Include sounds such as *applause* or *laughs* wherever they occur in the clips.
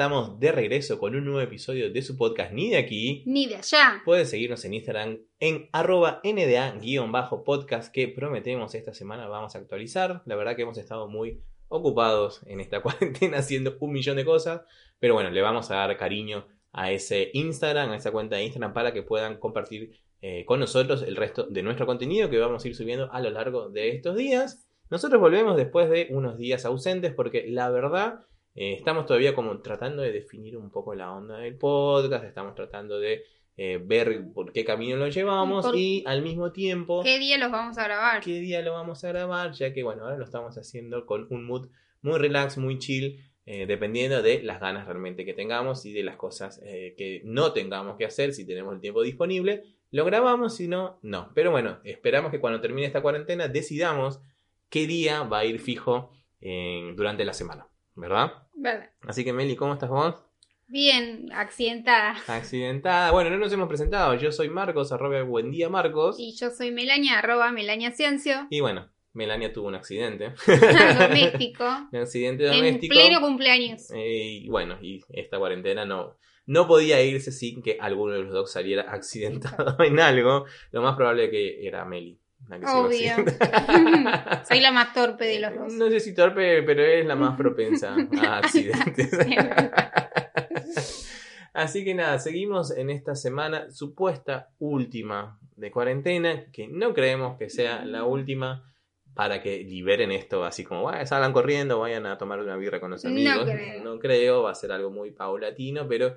estamos de regreso con un nuevo episodio de su podcast Ni de aquí. Ni de allá. Pueden seguirnos en Instagram en arroba nda-podcast que prometemos esta semana vamos a actualizar. La verdad que hemos estado muy ocupados en esta *laughs* cuarentena haciendo un millón de cosas. Pero bueno, le vamos a dar cariño a ese Instagram, a esa cuenta de Instagram para que puedan compartir eh, con nosotros el resto de nuestro contenido que vamos a ir subiendo a lo largo de estos días. Nosotros volvemos después de unos días ausentes porque la verdad eh, estamos todavía como tratando de definir un poco la onda del podcast, estamos tratando de eh, ver por qué camino lo llevamos y al mismo tiempo... ¿Qué día los vamos a grabar? ¿Qué día lo vamos a grabar? Ya que bueno, ahora lo estamos haciendo con un mood muy relax, muy chill, eh, dependiendo de las ganas realmente que tengamos y de las cosas que no tengamos que hacer, si tenemos el tiempo disponible, lo grabamos, si no, no. Pero bueno, esperamos que cuando termine esta cuarentena decidamos qué día va a ir fijo durante la semana. ¿Verdad? Verdad. Así que Meli, ¿cómo estás vos? Bien, accidentada. Accidentada. Bueno, no nos hemos presentado. Yo soy Marcos, arroba buen día Marcos. Y yo soy Melania, arroba Melania Ciencio. Y bueno, Melania tuvo un accidente. *laughs* doméstico. un accidente doméstico. En pleno cumpleaños. Eh, y bueno, y esta cuarentena no, no podía irse sin que alguno de los dos saliera accidentado *laughs* en algo. Lo más probable que era Meli. Obvio. *laughs* Soy la más torpe de los dos. No sé si torpe, pero es la más propensa *laughs* a accidentes. *laughs* Así que nada, seguimos en esta semana supuesta última de cuarentena, que no creemos que sea la última para que liberen esto así como, salgan corriendo, vayan a tomar una birra con los amigos. no creo, va a ser algo muy paulatino, pero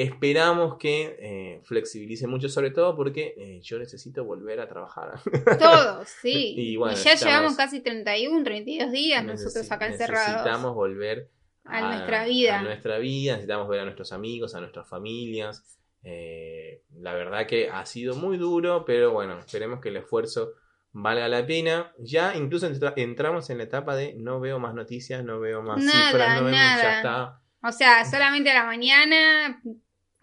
Esperamos que eh, flexibilice mucho, sobre todo porque eh, yo necesito volver a trabajar. Todos, *laughs* sí. y, ya llevamos casi 31, 32 días nosotros acá encerrados. Necesitamos volver a, nuestra vida. A nuestra vida, necesitamos ver a nuestros amigos, a nuestras familias. Eh, la verdad que ha sido muy duro, pero bueno, esperemos que el esfuerzo valga la pena. Ya incluso entramos en la etapa de no veo más noticias, no veo más cifras, no veo ya está. O sea, solamente a la mañana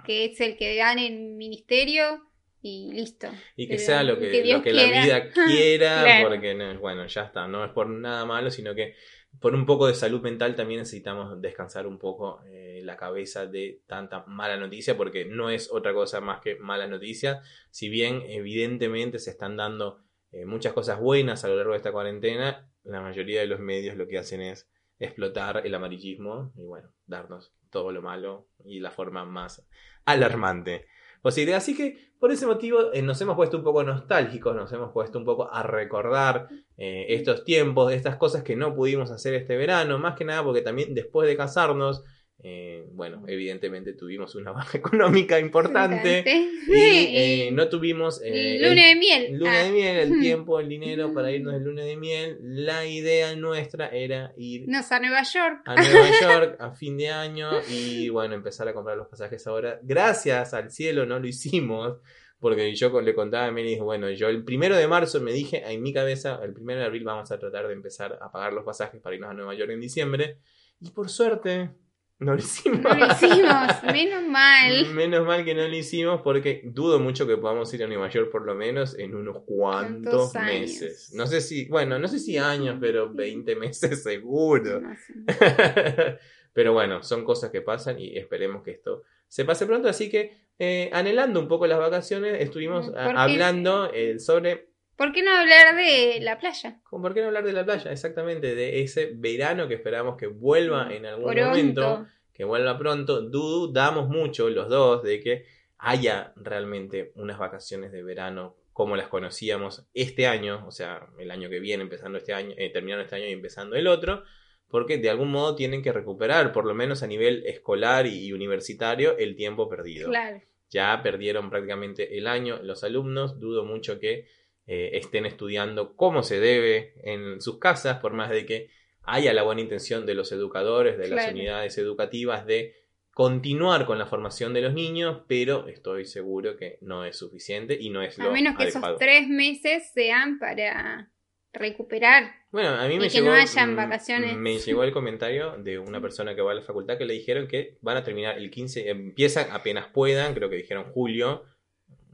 que es el que dan en ministerio y listo. Y que sea lo que, lo que la vida *laughs* quiera, porque bueno, ya está, no es por nada malo, sino que por un poco de salud mental también necesitamos descansar un poco eh, la cabeza de tanta mala noticia, porque no es otra cosa más que mala noticia, si bien evidentemente se están dando eh, muchas cosas buenas a lo largo de esta cuarentena, la mayoría de los medios lo que hacen es explotar el amarillismo y bueno, darnos todo lo malo y la forma más alarmante posible. Así que por ese motivo eh, nos hemos puesto un poco nostálgicos, nos hemos puesto un poco a recordar eh, estos tiempos, estas cosas que no pudimos hacer este verano, más que nada porque también después de casarnos eh, bueno, evidentemente tuvimos una baja *laughs* económica importante y eh, no tuvimos eh, luna de miel. Luna de ah. miel, el *laughs* tiempo, el dinero para irnos de luna de miel. La idea nuestra era ir a Nueva York. A Nueva *laughs* York a fin de año y bueno, empezar a comprar los pasajes ahora. Gracias al cielo no lo hicimos. Porque yo le contaba a Meli, bueno, yo el primero de marzo me dije en mi cabeza, el primero de abril vamos a tratar de empezar a pagar los pasajes para irnos a Nueva York en diciembre. Y por suerte, no lo hicimos. No lo hicimos, menos mal. Menos mal que no lo hicimos porque dudo mucho que podamos ir a Nueva York por lo menos en unos cuantos meses. No sé si, bueno, no sé si años, pero 20 meses *laughs* seguro. *laughs* pero bueno, son cosas que pasan y esperemos que esto se pase pronto. Así que, eh, anhelando un poco las vacaciones, estuvimos hablando eh, sobre ¿Por qué no hablar de la playa? ¿Por qué no hablar de la playa? Exactamente, de ese verano que esperamos que vuelva en algún momento, que vuelva pronto. Dudamos mucho los dos de que haya realmente unas vacaciones de verano como las conocíamos este año, o sea, el año que viene, empezando este año, eh, terminando este año y empezando el otro, porque de algún modo tienen que recuperar, por lo menos a nivel escolar y universitario, el tiempo perdido. Claro. Ya perdieron prácticamente el año los alumnos, dudo mucho que eh, estén estudiando como se debe en sus casas, por más de que haya la buena intención de los educadores, de las unidades educativas, de continuar con la formación de los niños, pero estoy seguro que no es suficiente y no es lo A menos que esos tres meses sean para recuperar. Bueno, a mí me que llegó, no hayan vacaciones. Me llegó el comentario de una persona que va a la facultad que le dijeron que van a terminar el 15, empiezan apenas puedan, creo que dijeron julio,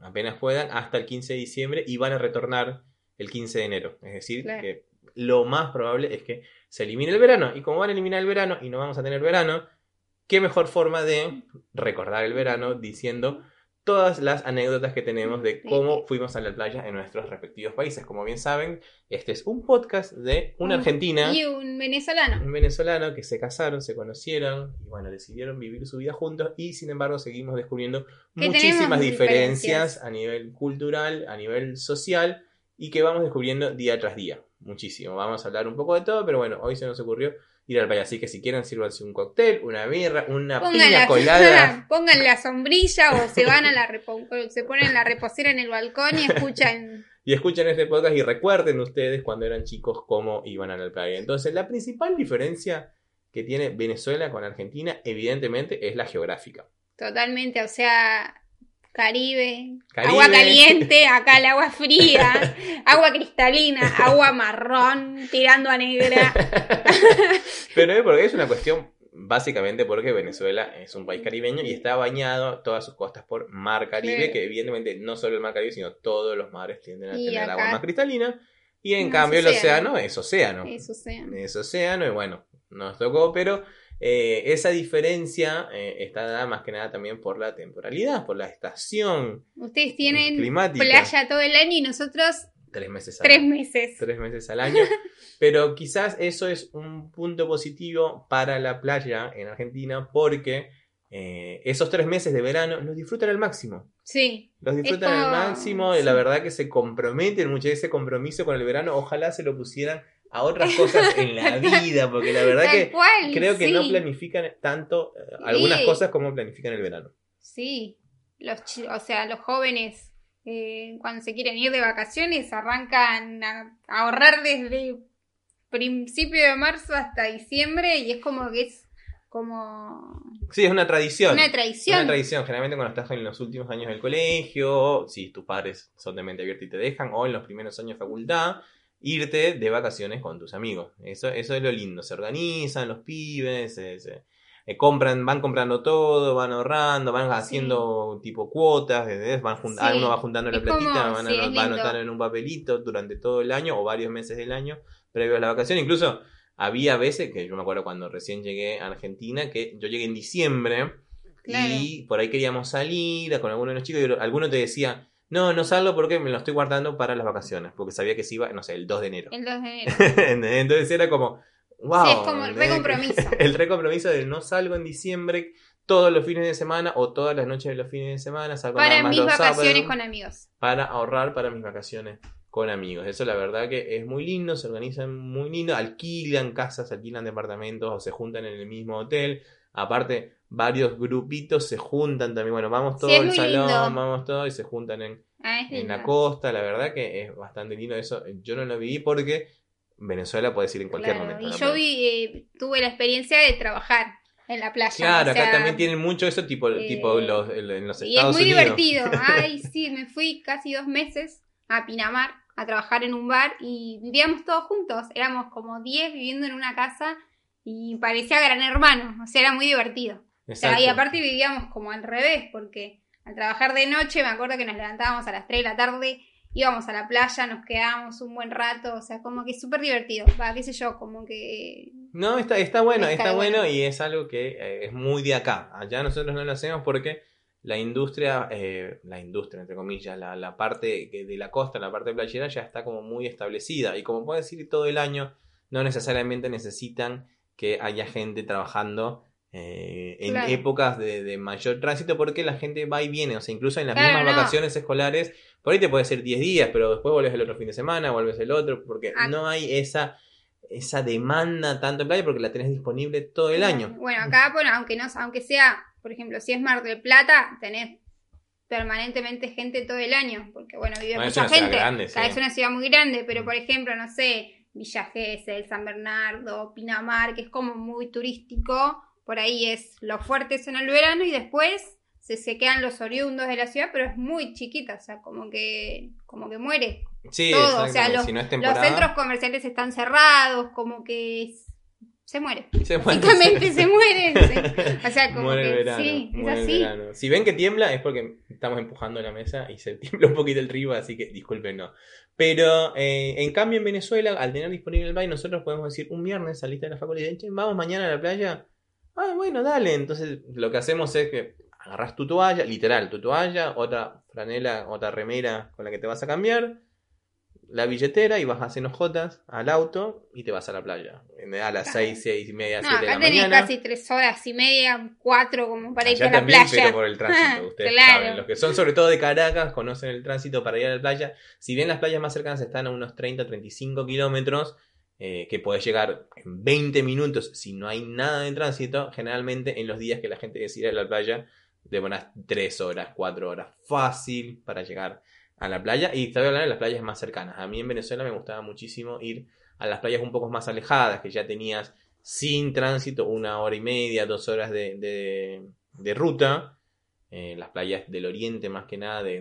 apenas puedan, hasta el 15 de diciembre y van a retornar el 15 de enero. Es decir, que lo más probable es que se elimine el verano. Y como van a eliminar el verano y no vamos a tener verano, qué mejor forma de recordar el verano diciendo todas las anécdotas que tenemos de cómo fuimos a la playa en nuestros respectivos países. Como bien saben, este es un podcast de una argentina y un venezolano. Un venezolano que se casaron, se conocieron y bueno, decidieron vivir su vida juntos y sin embargo seguimos descubriendo muchísimas diferencias a nivel cultural, a nivel social y que vamos descubriendo día tras día. Muchísimo. Vamos a hablar un poco de todo, pero bueno, hoy se nos ocurrió ir al valle. Así que si quieren, sírvanse un cóctel, una birra, una piña colada. *laughs* Pongan la sombrilla o se van a la se ponen la reposera en el balcón y escuchan. *laughs* y escuchen este podcast y recuerden ustedes cuando eran chicos cómo iban a la playa. Entonces, la principal diferencia que tiene Venezuela con Argentina, evidentemente, es la geográfica. Totalmente, o sea, Caribe, agua caliente, acá el agua fría, *laughs* agua cristalina, agua marrón, tirando a negra. *laughs* Pero es porque es una cuestión básicamente porque Venezuela es un país caribeño y está bañado todas sus costas por mar Caribe, que evidentemente no solo el mar Caribe, sino todos los mares tienden a tener agua más cristalina. Y en cambio el océano es océano. Es océano. Es océano y bueno, nos tocó, pero eh, esa diferencia eh, está dada más que nada también por la temporalidad, por la estación. Ustedes tienen playa todo el año y nosotros tres meses al tres año. meses. Tres meses al año. *laughs* Pero quizás eso es un punto positivo para la playa en Argentina porque eh, esos tres meses de verano los disfrutan al máximo. Sí. Los disfrutan al máximo y la verdad que se comprometen mucho ese compromiso con el verano. Ojalá se lo pusieran a otras cosas en la *laughs* vida, porque la verdad que creo que no planifican tanto eh, algunas cosas como planifican el verano. Sí, los, o sea, los jóvenes eh, cuando se quieren ir de vacaciones arrancan a, ahorrar desde principio de marzo hasta diciembre y es como que es como... Sí, es una tradición. Una tradición. Una tradición. Generalmente cuando estás en los últimos años del colegio, si tus padres son de mente abierta y te dejan, o en los primeros años de facultad, irte de vacaciones con tus amigos. Eso, eso es lo lindo. Se organizan los pibes, se, eh, compran, van comprando todo, van ahorrando, van haciendo tipo cuotas, van uno va juntando la platita, van, a, anotar en un papelito durante todo el año o varios meses del año previo a la vacación. Incluso había veces, que yo me acuerdo cuando recién llegué a Argentina, que yo llegué en diciembre y por ahí queríamos salir con alguno de los chicos y alguno te decía, no, no salgo porque me lo estoy guardando para las vacaciones, porque sabía que se iba, no sé, el 2 de enero. El 2 de *laughs* enero. Entonces era como, wow. es como el recompromiso. *laughs* el recompromiso de no salgo en diciembre todos los fines de semana o todas las noches de los fines de semana. Salgo para mis vacaciones con amigos. Para ahorrar para mis vacaciones con amigos. Eso la verdad que es muy lindo, se organizan muy lindo, alquilan casas, alquilan departamentos o se juntan en el mismo hotel. Aparte, varios grupitos se juntan también. Bueno, vamos todos al salón, vamos todos y se juntan en, ah, en la costa. La verdad que es bastante lindo eso. Yo no lo viví porque Venezuela puede ir en cualquier momento. Y yo vi, eh, tuve la experiencia de trabajar en la playa. Claro, acá también tienen mucho eso tipo, tipo eh, los, en los Estados Unidos. Y es muy divertido. *laughs* Ay, sí, me fui casi dos meses a Pinamar a trabajar en un bar y vivíamos todos juntos. Éramos como 10 viviendo en una casa y parecía gran hermano. O sea, era muy divertido y aparte vivíamos como al revés, porque al trabajar de noche me acuerdo que nos levantábamos a las 3 de la tarde, íbamos a la playa, nos quedábamos un buen rato, o sea, como que súper divertido, va, qué sé yo, como que... No, está, está bueno, está, bueno. y es algo que eh, es muy de acá. Allá nosotros no lo hacemos porque la industria, eh, la industria entre comillas, la, la parte de la costa, la parte playera ya está como muy establecida y como puedo decir todo el año, no necesariamente necesitan que haya gente trabajando eh, en épocas de, mayor tránsito porque la gente va y viene, o sea, incluso en las mismas vacaciones escolares, por ahí te puede ser 10 días, pero después vuelves el otro fin de semana, vuelves el otro, porque ah. no hay esa esa demanda tanto en playa porque la tenés disponible todo el año. Bueno, acá, bueno, aunque no, aunque sea, por ejemplo, si es Mar del Plata, tenés permanentemente gente todo el año, porque bueno, vive mucha gente. Es una ciudad muy grande, pero mm. por ejemplo, no sé, Villa Gesell, San Bernardo, Pinamar, que es como muy turístico, por ahí es los fuertes en el verano y después se, se quedan los oriundos de la ciudad, pero es muy chiquita, o sea, como que, como que muere. Sí, todo. o sea, los, centros comerciales están cerrados, como que se muere. *laughs* Se Básicamente se mueren. O sea, como que sí, es así. Si ven que tiembla es porque estamos empujando la mesa y se *laughs* tiembla un poquito el río, así que disculpen, no. Pero eh, en cambio en Venezuela, al tener disponible el baile, nosotros podemos decir un viernes saliste de la facultad y vamos mañana a la playa Ah, bueno, dale. Entonces lo que hacemos es que agarras tu toalla, literal, tu toalla, otra franela, otra remera con la que te vas a cambiar, la billetera y vas a hacer al auto y te vas a la playa. A las seis, seis y media, no, siete de la tenés casi tres horas y media, cuatro como para ir a la playa. pero por el tránsito, *laughs* ustedes saben. Los que son sobre todo de Caracas conocen el tránsito para ir a la playa. Si bien las playas más cercanas están a unos 30, 35 kilómetros, eh, que puedes llegar en 20 minutos si no hay nada de tránsito, generalmente en los días que la gente decide ir a la playa, de unas 3 horas, 4 horas, fácil para llegar a la playa. Y estoy hablando de las playas más cercanas. A mí en Venezuela me gustaba muchísimo ir a las playas un poco más alejadas, que ya tenías sin tránsito una hora y media, dos horas de, de, ruta. Eh, las playas del oriente más que nada de,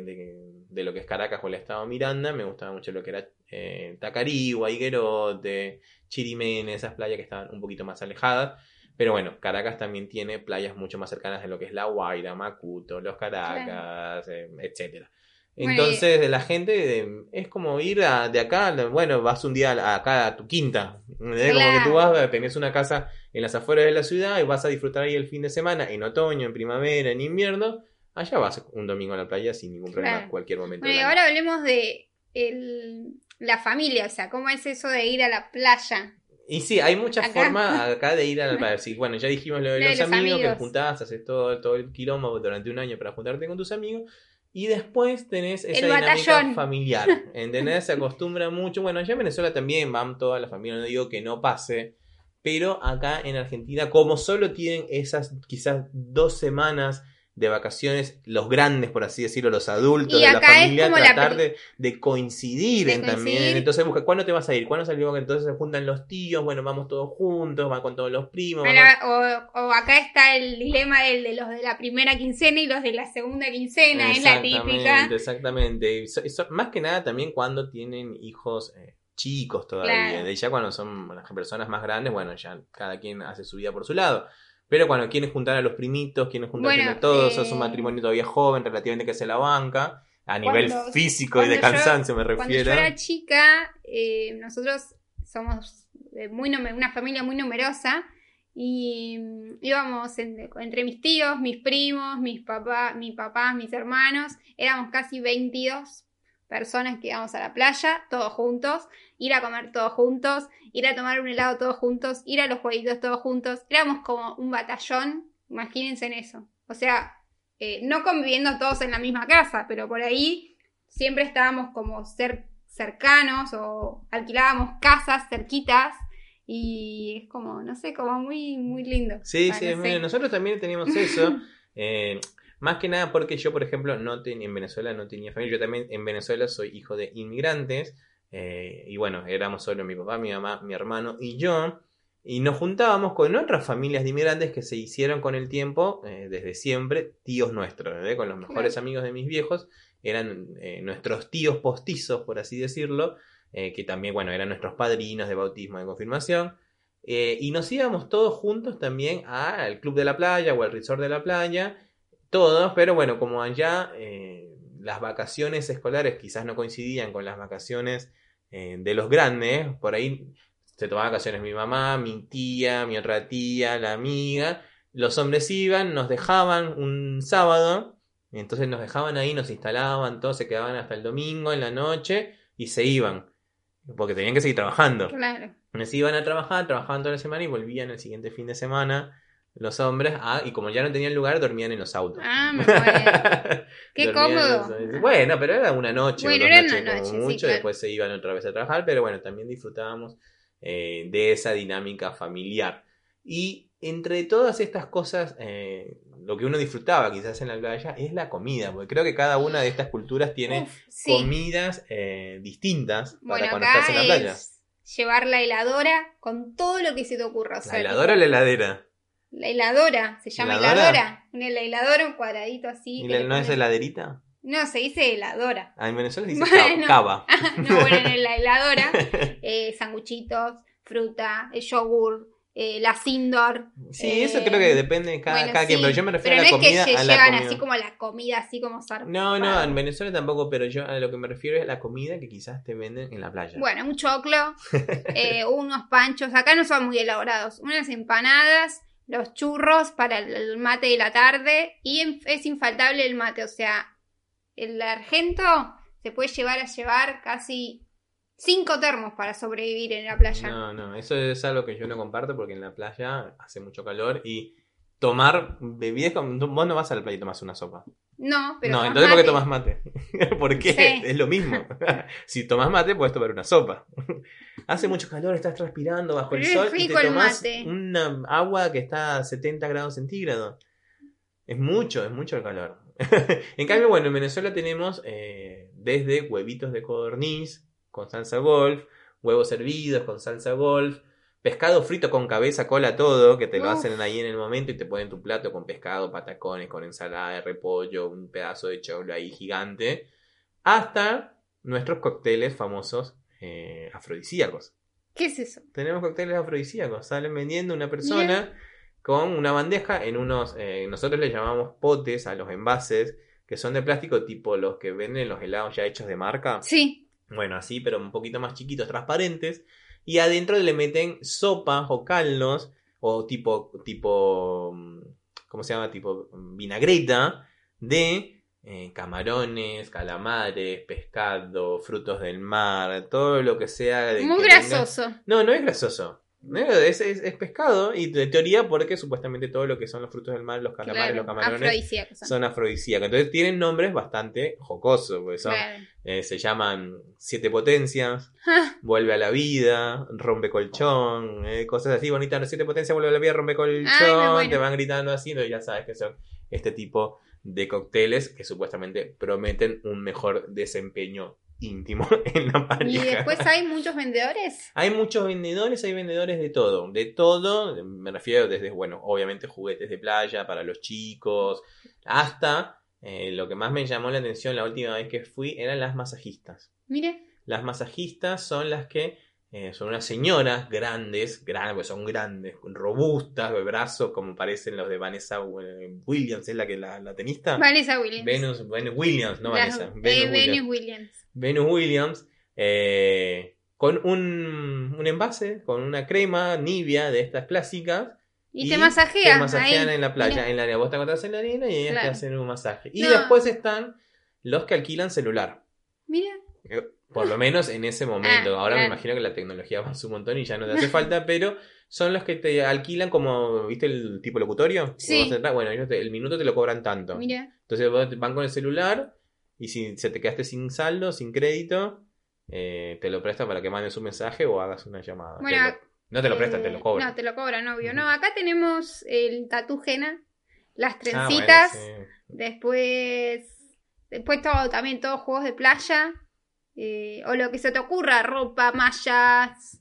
de, lo que es Caracas o el estado Miranda. Me gustaba mucho lo que era eh, Tacarigua, Higuerote, Chirimene, esas playas que estaban un poquito más alejadas. Pero bueno, Caracas también tiene playas mucho más cercanas de lo que es La Guaira, Macuto, Los Caracas, eh, etcétera. Entonces, la gente es como ir de acá, bueno, vas un día acá a tu quinta. Como que tú vas, tenés una casa en las afueras de la ciudad y vas a disfrutar ahí el fin de semana, en otoño, en primavera, en invierno. Allá vas un domingo a la playa sin ningún problema, en cualquier momento. Bueno, ahora hablemos de la familia, o sea, ¿cómo es eso de ir a la playa? Y sí, hay muchas formas acá de ir a la *laughs* playa. Sí, bueno, ya dijimos lo de, los, amigos, que juntás, haces todo, todo el quilombo durante un año para juntarte con tus amigos. Y después tenés esa dinámica familiar. *laughs* ¿Entendés? Se acostumbra mucho. Bueno, allá en Venezuela también van toda la familia, no digo que no pase. Pero acá en Argentina, como solo tienen esas quizás dos semanas de vacaciones, los grandes, por así decirlo, los adultos de la familia, tratar de, coincidir también. Entonces busca, ¿cuándo te vas a ir? ¿Cuándo salió? Entonces se juntan los tíos, bueno, vamos todos juntos, van con todos los primos. o, acá está el dilema del, de los de la primera quincena y los de la segunda quincena, es la típica. Exactamente, más que nada también cuando tienen hijos. Eh, chicos todavía, de ya cuando son las personas más grandes, bueno, ya cada quien hace su vida por su lado. Pero cuando quieren juntar a los primitos, quieren juntar a todos, es un eh, matrimonio todavía joven, relativamente que se la banca, a nivel físico y de cansancio me refiero. Cuando yo era chica, eh, nosotros somos muy una familia muy numerosa y mm, íbamos entre mis tíos, mis primos, mis papás, mis papás, mis hermanos, éramos casi 22 personas que íbamos a la playa, todos juntos, ir a comer todos juntos, ir a tomar un helado todos juntos, ir a los jueguitos todos juntos. Éramos como un batallón, imagínense en eso. O sea, eh, no conviviendo todos en la misma casa, pero por ahí siempre estábamos como ser cercanos o alquilábamos casas cerquitas y es como, no sé, como muy, muy lindo. Sí, sí, nosotros también teníamos eso. *laughs* Eh, más que nada porque yo, por ejemplo, no en Venezuela no tenía familia. Yo también en Venezuela soy hijo de inmigrantes. Eh, y bueno, éramos solo mi papá, mi mamá, mi hermano y yo. Y nos juntábamos con otras familias de inmigrantes que se hicieron con el tiempo, eh, desde siempre, tíos nuestros, con los mejores amigos de mis viejos. Eran eh, nuestros tíos postizos, por así decirlo, que también, bueno, eran nuestros padrinos de bautismo, de confirmación. y nos íbamos todos juntos también al club de la playa o al resort de la playa todos, pero bueno, como allá eh, las vacaciones escolares quizás no coincidían con las vacaciones eh, de los grandes, por ahí se tomaban vacaciones mi mamá, mi tía, mi otra tía, la amiga, los hombres iban, nos dejaban un sábado, entonces nos dejaban ahí, nos instalaban, todos se quedaban hasta el domingo en la noche y se iban, porque tenían que seguir trabajando. Claro. Se iban a trabajar, trabajaban toda la semana y volvían el siguiente fin de semana los hombres, ah, y como ya no tenían lugar, dormían en los autos. Ah, me *laughs* Qué cómodo. Bueno, pero era una noche, bueno, era una noche, mucho, después se iban otra vez a trabajar, pero bueno, también disfrutábamos eh, de esa dinámica familiar. Y entre todas estas cosas, eh, lo que uno disfrutaba quizás en la playa es la comida, porque creo que cada una de estas culturas tiene comidas eh, distintas para cuando estás en la playa. Llevar la heladora con todo lo que se te ocurra. ¿La heladora o la heladera? La heladora, se llama heladora. Una heladora, un cuadradito así. ¿Y no es heladerita? No, se dice heladora. Ah, en Venezuela se dice cava. *laughs* no, bueno, en *laughs* la heladora, eh, sanguchitos, fruta, el yogur, eh, la Sindor. Sí, eso creo que depende de cada, quien, pero yo me refiero a la comida. Es que llegan así como la comida, así como zarpada. No, no, en Venezuela tampoco, pero yo a lo que me refiero es a la comida que quizás te venden en la playa. Bueno, un choclo, *laughs* eh, unos panchos, acá no son muy elaborados, unas empanadas los churros para el mate de la tarde y es infaltable el mate, o sea, el argento se puede llevar a llevar casi cinco termos para sobrevivir en la playa. No, no, eso es algo que yo no comparto porque en la playa hace mucho calor y tomar bebidas, vos no vas a la playa y tomas una sopa. No, pero. No, entonces ¿por qué tomas mate? *laughs* porque es lo mismo. *laughs* si tomas mate, puedes tomar una sopa. *laughs* Hace mucho calor, estás transpirando bajo el sol y te tomas una agua que está a 70 grados centígrados. Es mucho, es mucho el calor. en cambio, bueno, en Venezuela tenemos eh, desde huevitos de codorniz con salsa golf, huevos hervidos con salsa golf, pescado frito con cabeza, cola, todo, que te lo hacen ahí en el momento y te ponen tu plato con pescado, patacones, con ensalada de repollo, un pedazo de choclo ahí gigante, hasta nuestros cócteles famosos eh, afrodisíacos. ¿Qué es eso? Tenemos cócteles afrodisíacos, salen vendiendo una persona con una bandeja en unos, eh, nosotros le llamamos potes a los envases, que son de plástico tipo los que venden los helados ya hechos de marca. Sí. Bueno, así, pero un poquito más chiquitos, transparentes y adentro le meten sopas o caldos o tipo, tipo, ¿cómo se llama? Tipo vinagreta de eh, camarones, calamares, pescado, frutos del mar, todo lo que sea. De Muy grasoso. No, no es grasoso. Es, es, pescado y de teoría porque supuestamente todo lo que son los frutos del mar, los calamares, los camarones son afrodisíacos. Entonces tienen nombres bastante jocosos, porque son, eh, se llaman siete potencias, *laughs* vuelve a la vida, rompe colchón, eh, cosas así bonitas. Siete potencias, vuelve a la vida, rompe colchón, te van gritando así, entonces ya sabes que son este tipo de cócteles que supuestamente prometen un mejor desempeño íntimo *laughs* en la pareja. ¿Y después hay muchos vendedores? Hay muchos vendedores, hay vendedores de todo, de todo, me refiero desde, bueno, obviamente juguetes de playa para los chicos, hasta eh, lo que más me llamó la atención la última vez que fui eran las masajistas. Mire. Las masajistas son las que eh, son unas señoras grandes, grandes, pues son grandes, robustas, de brazos, como parecen los de Vanessa eh, Williams, ¿es la que la, la tenista? Vanessa Williams. Venus, Williams, no Vanessa. Venus, Williams. Venus Williams. Eh, con un, un, envase, con una crema nivia de estas clásicas. Y, te masajean. Te masajean en la playa, en la arena. Vos te encontrás en la arena y ellas te hacen un masaje. Y después están los que alquilan celular. Mira. Por lo menos en ese momento. Ah, Ahora me imagino que la tecnología avanza un montón y ya no te *laughs* hace falta, pero son los que te alquilan como, ¿viste el tipo locutorio? Sí. Bueno, el minuto te lo cobran tanto. Mira. Entonces van con el celular y si se te quedaste sin saldo, sin crédito, eh, te lo prestan para que mandes un mensaje o hagas una llamada. Bueno, no te lo prestan, te lo eh, cobran. No, te lo cobran, obvio. No, acá tenemos el tatujena, las ah, trencitas, después, después todo, también todos juegos de playa. Eh, o lo que se te ocurra, ropa, mallas,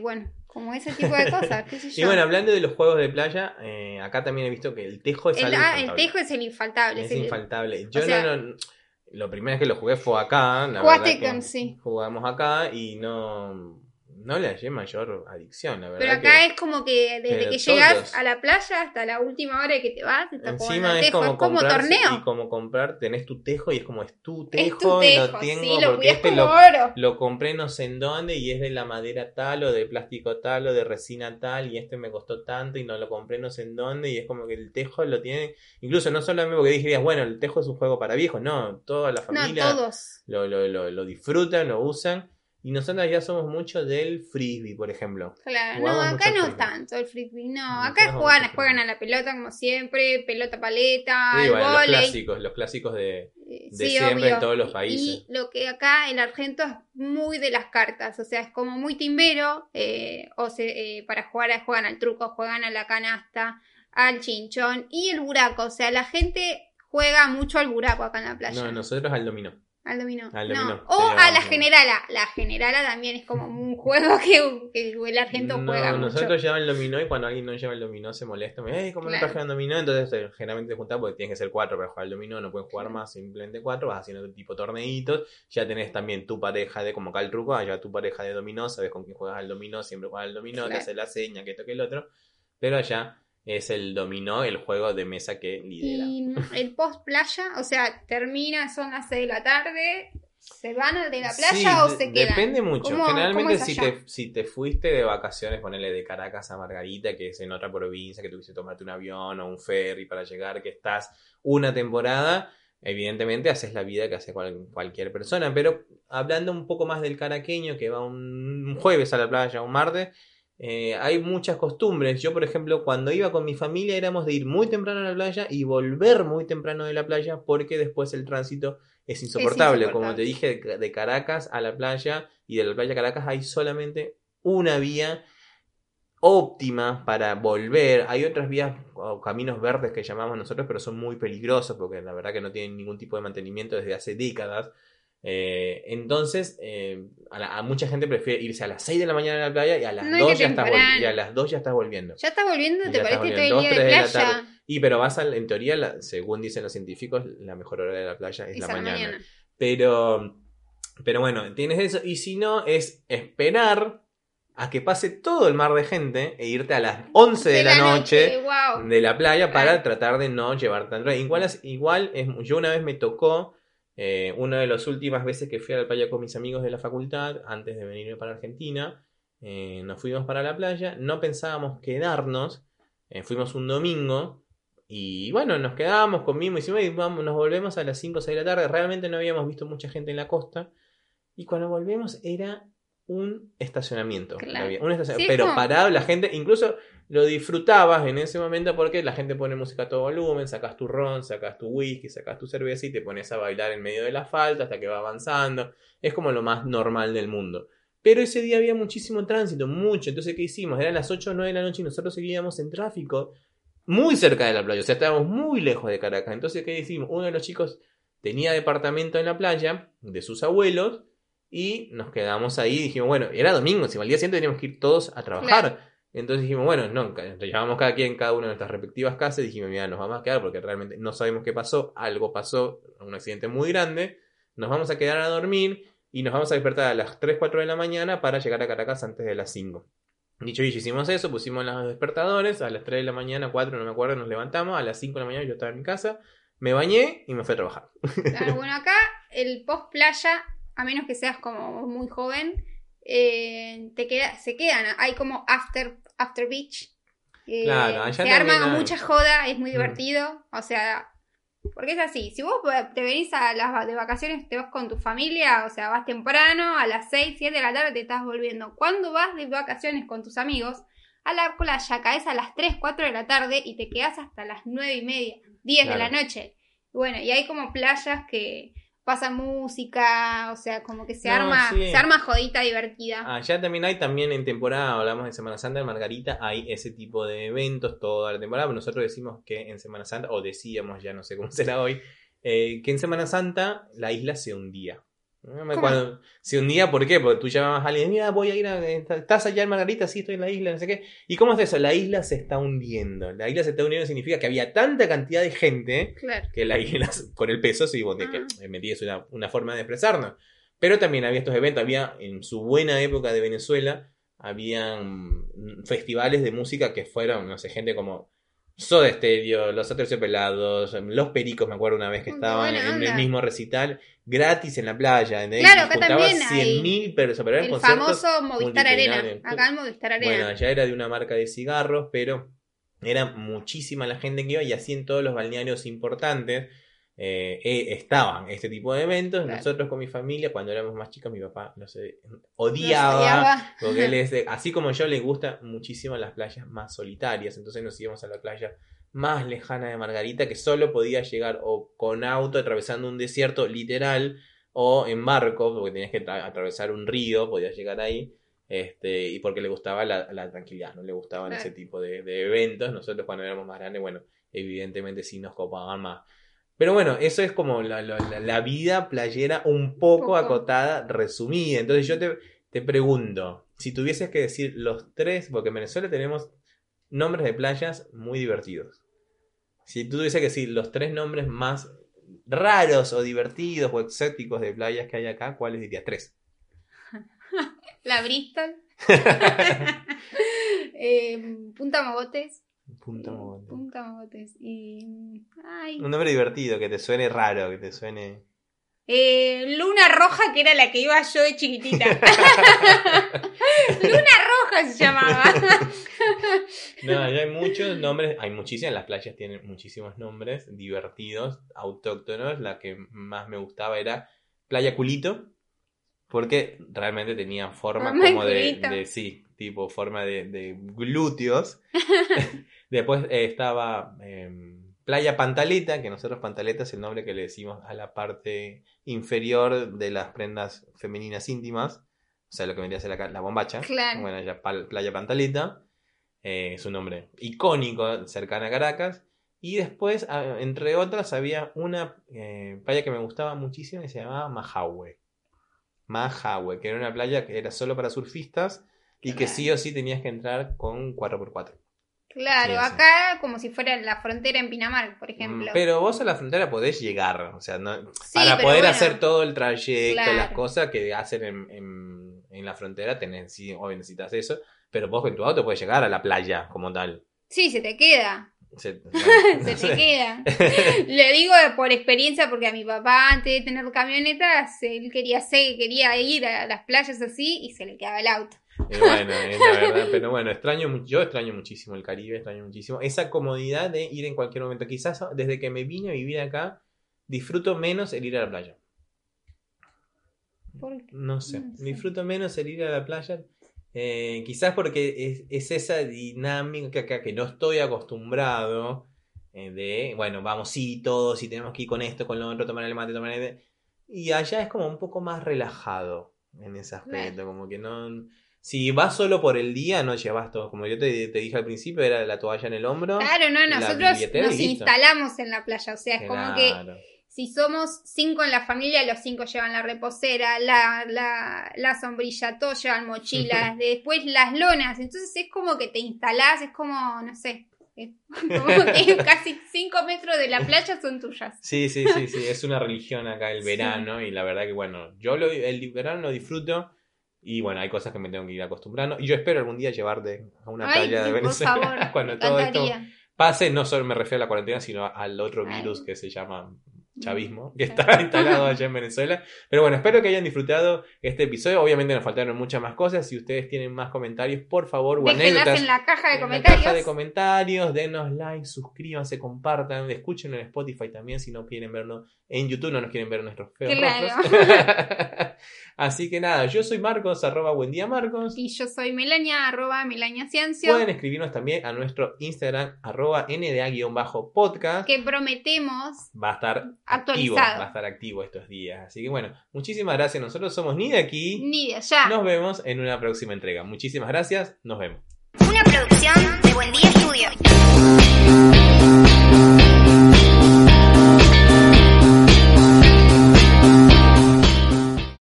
bueno, como ese tipo de cosas, qué sé yo. *laughs* Y bueno, hablando de los juegos de playa, eh, acá también he visto que el tejo es el, algo ah, el tejo es el infaltable. Es, infaltable. Yo no, no, lo primero es que lo jugué fue acá, la verdad sí. jugamos acá y no no le hallé mayor adicción, la verdad. Pero acá es como que desde que llegas a la playa hasta la última hora que te vas, está Encima es como, como torneo. Y como comprar, tenés tu tejo y es como es tu tejo, lo tengo lo porque este lo, lo, compré no sé en dónde y es de la madera tal o de plástico tal o de resina tal y este me costó tanto y no lo compré no sé en dónde y es como que el tejo lo tiene, incluso no solo a mí porque dijeras, bueno, el tejo es un juego para viejos, no, toda la familia Lo, lo, lo, lo disfrutan, lo usan y nosotros ya somos mucho del frisbee, por ejemplo. Claro, no, acá no tanto el frisbee, no. acá juegan, juegan a la pelota como siempre, pelota paleta, sí, Los clásicos, los clásicos de, eh, siempre en todos los países. Y lo que acá el argento es muy de las cartas, o sea, es como muy timbero, eh, o se, eh, para jugar juegan al truco, juegan a la canasta, al chinchón y el buraco, o sea, la gente juega mucho al buraco acá en la playa. No, nosotros al dominó. Al dominó. O a la generala. La generala también es como un juego que, el argento no, juega. Nosotros llevamos el dominó y cuando alguien no lleva el dominó se molesta. Me dice, ¿cómo no estás jugando dominó? Entonces eh, generalmente juntamos porque tienes que ser cuatro para jugar el dominó. No pueden jugar más, simplemente cuatro. Vas haciendo tipo torneitos. Ya tenés también tu pareja de como acá el truco. Allá tu pareja de dominó. Sabes con quién juegas al dominó. Siempre juegas al dominó. Te hace la seña, que esto, que el otro. Pero allá es el dominó, el juego de mesa que lidera. Y el post playa, o sea, termina, son las 6 de la tarde, ¿Se van de la playa o se quedan? Depende mucho. Generalmente si te, si te fuiste de vacaciones, ponele de Caracas a Margarita, que es en otra provincia, que tuviste que tomarte un avión o un ferry para llegar, que estás una temporada, evidentemente haces la vida que hace cualquier persona. Pero hablando un poco más del caraqueño, que va un jueves a la playa, un martes, eh, hay muchas costumbres. Yo, por ejemplo, cuando iba con mi familia éramos de ir muy temprano a la playa y volver muy temprano de la playa porque después el tránsito es insoportable. Como te dije, de Caracas a la playa y de la playa a Caracas hay solamente una vía óptima para volver. Hay otras vías o caminos verdes que llamamos nosotros, pero son muy peligrosos porque la verdad que no tienen ningún tipo de mantenimiento desde hace décadas. Eh, entonces, eh, a, mucha gente prefiere irse a las 6 de la mañana a la playa y a las, 2, ya estás y a las 2 ya estás volviendo. Ya estás volviendo, te parece todo el día de playa. y pero vas en teoría, según dicen los científicos, la mejor hora de la playa es la mañana. Pero, pero bueno, tienes eso. Y si no, es esperar a que pase todo el mar de gente e irte a las 11 de, la, noche, de la playa para tratar de no llevar tanto. Igual, igual es, yo una vez me tocó eh, una de las últimas veces que fui a la playa con mis amigos de la facultad, antes de venirme para Argentina, eh, nos fuimos para la playa, no pensábamos quedarnos, eh, fuimos un domingo y bueno, nos quedábamos, comimos, hicimos y vamos, nos volvemos a las 5 o 6 de la tarde, realmente no habíamos visto mucha gente en la costa y cuando volvemos era un estacionamiento. pero parado la gente, incluso lo disfrutabas en ese momento porque la gente pone música a todo volumen, sacas tu ron, sacas tu whisky, sacas tu cerveza y te pones a bailar en medio de la falta hasta que va avanzando. Es como lo más normal del mundo. Pero ese día había muchísimo tránsito, mucho. Entonces, ¿qué hicimos? Eran las 8 o 9 de la noche y nosotros seguíamos en tráfico muy cerca de la playa. O sea, estábamos muy lejos de Caracas. Entonces, ¿qué hicimos? Uno de los chicos tenía departamento en la playa de sus abuelos y nos quedamos ahí. Dijimos, bueno, era domingo, si al día siguiente teníamos que ir todos a trabajar. Entonces dijimos, bueno, no, llevamos cada quien cada una de nuestras respectivas casas y dijimos, mira, nos vamos a quedar porque realmente no sabemos qué pasó, algo pasó, un accidente muy grande, nos vamos a quedar a dormir y nos vamos a despertar a las 3, 4 de la mañana para llegar a Caracas antes de las 5. Dicho y hicimos eso, pusimos los despertadores, a las 3 de la mañana, 4, no me acuerdo, nos levantamos, a las 5 de la mañana yo estaba en mi casa, me bañé y me fui a trabajar. bueno, acá el post playa, a menos que seas como muy joven, eh, te queda, se quedan, hay como after, after beach. Eh, se arma mucha joda, es muy mm. divertido. O sea, porque es así, si vos te venís a las de vacaciones, te vas con tu familia, o sea, vas temprano, a las 6, 7 de la tarde te estás volviendo. Cuando vas de vacaciones con tus amigos, a la playa caes a las 3, 4 de la tarde y te quedas hasta las 9 y media, 10 de la noche. Bueno, y hay como playas que pasa música, o sea, como que se arma, se arma jodita divertida. Ah, ya también hay también en temporada, hablamos de Semana Santa en Margarita, hay ese tipo de eventos toda la temporada, nosotros decimos que en Semana Santa, o decíamos, ya no sé cómo *laughs* será hoy, eh, que en Semana Santa la isla se hundía. Cuando se hundía, ¿por qué? Porque tú llamabas a alguien, mira, voy a ir a. ¿Estás allá en Margarita? Sí, estoy en la isla, no sé qué. ¿Y cómo es eso? La isla se está hundiendo. La isla se está hundiendo significa que había tanta cantidad de gente que la isla, *laughs* con el peso, sí, vos que ah. me es una, una forma de expresarnos. Pero también había estos eventos, había en su buena época de Venezuela, habían festivales de música que fueron, no sé, gente como Soda Stereo, Los Aterciopelados, Los Pericos, me acuerdo una vez que estaban en el mismo recital, gratis en la playa. Claro, acá también hay. 100.000 personas. el famoso Movistar Arena. Acá el Movistar Arena. Bueno, ya era de una marca de cigarros, pero era muchísima la gente que iba y así en todos los balnearios importantes. Eh, eh, estaban este tipo de eventos. Nosotros con mi familia, cuando éramos más chicos, mi papá no sé, odiaba, porque él *laughs* es así como yo le gusta muchísimo las playas más solitarias. Entonces nos íbamos a la playa más lejana de Margarita, que solo podía llegar o con auto atravesando un desierto literal o en barco, porque tenías que atravesar un río, podías llegar ahí. Este, y porque le gustaba la, tranquilidad, no le gustaban ese tipo de, de, eventos. Nosotros cuando éramos más grandes, bueno, evidentemente sí nos copaban más. Pero bueno, eso es como la, vida playera un poco, acotada, resumida. Entonces yo te, te, pregunto, si tuvieses que decir los tres, porque en Venezuela tenemos nombres de playas muy divertidos. Si tú tuvieses que decir los tres nombres más raros o divertidos o exóticos de playas que hay acá, ¿cuáles dirías? Tres. *laughs* La Bristol. *laughs* Eh, Punta Mogotes. Punta Mogotes. Punta Mogotes. Y. Un nombre divertido, que te suene raro, que te suene. Eh, Luna Roja, que era la que iba yo de chiquitita. *laughs* Luna Roja se llamaba. no, ya hay muchos nombres, hay muchísimas, las playas tienen muchísimos nombres divertidos, autóctonos. La que más me gustaba era Playa Culito, porque realmente tenía forma como de, sí, tipo forma de, glúteos. *laughs* Después eh, estaba em, Playa Pantaleta, que nosotros Pantaleta es el nombre que le decimos a la parte inferior de las prendas femeninas íntimas. O sea, lo que vendría a ser la, la bombacha. Bueno, ya Playa Pantaleta. Eh, es un nombre icónico cercana a Caracas. Y después, entre otras, había una eh, playa que me gustaba muchísimo y se llamaba Majahue. Majahue, que era una playa que era solo para surfistas y que sí o sí tenías que entrar con 4x4. Claro, acá como si fuera la frontera en Pinamar, por ejemplo. Pero vos a la frontera podés llegar, o sea, no, para poder hacer todo el trayecto, las cosas que hacen en, en, la frontera, tenés, sí, hoy necesitas eso, pero vos con tu auto puedes llegar a la playa como tal. Sí, se te queda. Se, *laughs* te queda. *laughs* Le digo por experiencia porque a mi papá antes de tener camionetas, él quería, quería ir a las playas así y se le quedaba el auto. Bueno, *laughs* es la verdad, pero bueno, extraño, yo extraño muchísimo el Caribe, extraño muchísimo esa comodidad de ir en cualquier momento. Quizás desde que me vine a vivir acá, disfruto menos el ir a la playa. No sé, disfruto menos el ir a la playa. Eh, quizás porque es, esa dinámica que, que no estoy acostumbrado eh, de, bueno, vamos, sí, todos, y tenemos que ir con esto, con lo otro, tomar el mate, tomar el... Y allá es como un poco más relajado en ese aspecto, como que no... Si vas solo por el día, no llevas todo. Como yo te, dije al principio, era la toalla en el hombro. Claro, no, nosotros nos instalamos en la playa. O sea, es como que si somos cinco en la familia, los cinco llevan la reposera, la, la, la sombrilla, todos llevan mochilas, *laughs* después las lonas. Entonces es como que te instalás, es como, no sé. como *laughs* que *laughs* casi cinco metros de la playa son tuyas. Sí, sí, sí, sí. Es una religión acá el verano. Y la verdad que, bueno, yo lo, el verano lo disfruto. Y bueno, hay cosas que me tengo que ir acostumbrando. Y yo espero algún día llevarte a una playa de Venezuela. *laughs* cuando todo esto pase, no solo me refiero a la cuarentena, sino al otro virus que se llama chavismo que está *laughs* instalado allá en Venezuela. Pero bueno, espero que hayan disfrutado este episodio. Obviamente nos faltaron muchas más cosas. Si ustedes tienen más comentarios, por favor, o anécdotas. en la caja de comentarios. caja de comentarios, denos like, suscríbanse, compartan, escuchen en Spotify también si no quieren vernos en YouTube, no nos quieren ver nuestros feos *laughs* Así que nada, yo soy Marcos, arroba buen día Marcos. Y yo soy Melania, arroba Melania Ciencia. Pueden escribirnos también a nuestro Instagram, arroba nda-podcast. Que prometemos va a estar actualizado. va a estar activo estos días. Así que bueno, muchísimas gracias. Nosotros somos ni de aquí ni de allá. Nos vemos en una próxima entrega. Muchísimas gracias, nos vemos. Una producción de Buen Día Estudio.